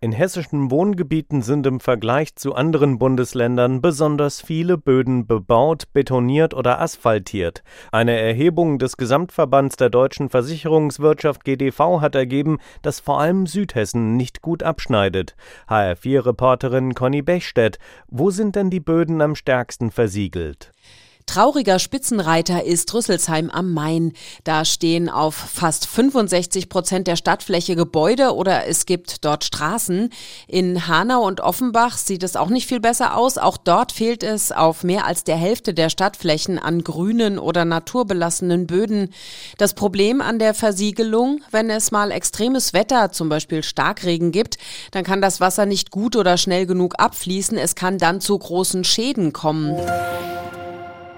In hessischen Wohngebieten sind im Vergleich zu anderen Bundesländern besonders viele Böden bebaut, betoniert oder asphaltiert. Eine Erhebung des Gesamtverbands der deutschen Versicherungswirtschaft GDV hat ergeben, dass vor allem Südhessen nicht gut abschneidet. HR4-Reporterin Conny Bechstedt, wo sind denn die Böden am stärksten versiegelt? Trauriger Spitzenreiter ist Rüsselsheim am Main. Da stehen auf fast 65 Prozent der Stadtfläche Gebäude oder es gibt dort Straßen. In Hanau und Offenbach sieht es auch nicht viel besser aus. Auch dort fehlt es auf mehr als der Hälfte der Stadtflächen an grünen oder naturbelassenen Böden. Das Problem an der Versiegelung, wenn es mal extremes Wetter, zum Beispiel Starkregen gibt, dann kann das Wasser nicht gut oder schnell genug abfließen. Es kann dann zu großen Schäden kommen.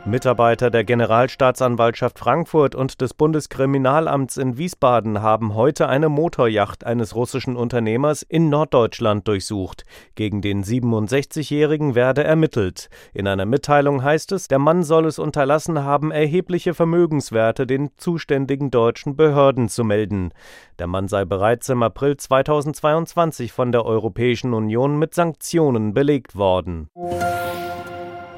Mitarbeiter der Generalstaatsanwaltschaft Frankfurt und des Bundeskriminalamts in Wiesbaden haben heute eine Motorjacht eines russischen Unternehmers in Norddeutschland durchsucht. Gegen den 67-Jährigen werde ermittelt. In einer Mitteilung heißt es, der Mann soll es unterlassen haben, erhebliche Vermögenswerte den zuständigen deutschen Behörden zu melden. Der Mann sei bereits im April 2022 von der Europäischen Union mit Sanktionen belegt worden.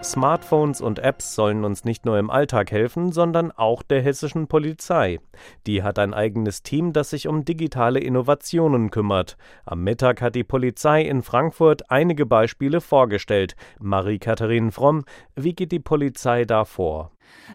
Smartphones und Apps sollen uns nicht nur im Alltag helfen, sondern auch der hessischen Polizei. Die hat ein eigenes Team, das sich um digitale Innovationen kümmert. Am Mittag hat die Polizei in Frankfurt einige Beispiele vorgestellt. Marie-Katharin Fromm, wie geht die Polizei da vor?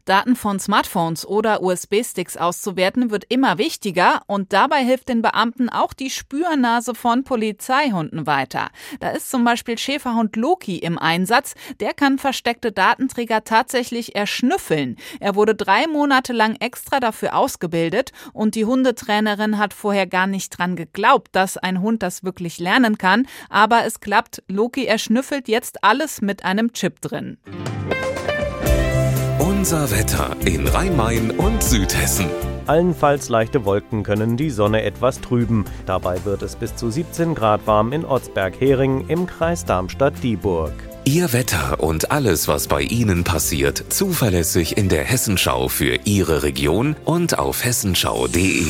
Daten von Smartphones oder USB-Sticks auszuwerten wird immer wichtiger und dabei hilft den Beamten auch die Spürnase von Polizeihunden weiter. Da ist zum Beispiel Schäferhund Loki im Einsatz. Der kann versteckte Datenträger tatsächlich erschnüffeln. Er wurde drei Monate lang extra dafür ausgebildet und die Hundetrainerin hat vorher gar nicht dran geglaubt, dass ein Hund das wirklich lernen kann. Aber es klappt. Loki erschnüffelt jetzt alles mit einem Chip drin. Unser Wetter in Rhein-Main und Südhessen. Allenfalls leichte Wolken können die Sonne etwas trüben. Dabei wird es bis zu 17 Grad warm in Ortsberg-Hering im Kreis Darmstadt-Dieburg. Ihr Wetter und alles, was bei Ihnen passiert, zuverlässig in der Hessenschau für Ihre Region und auf hessenschau.de.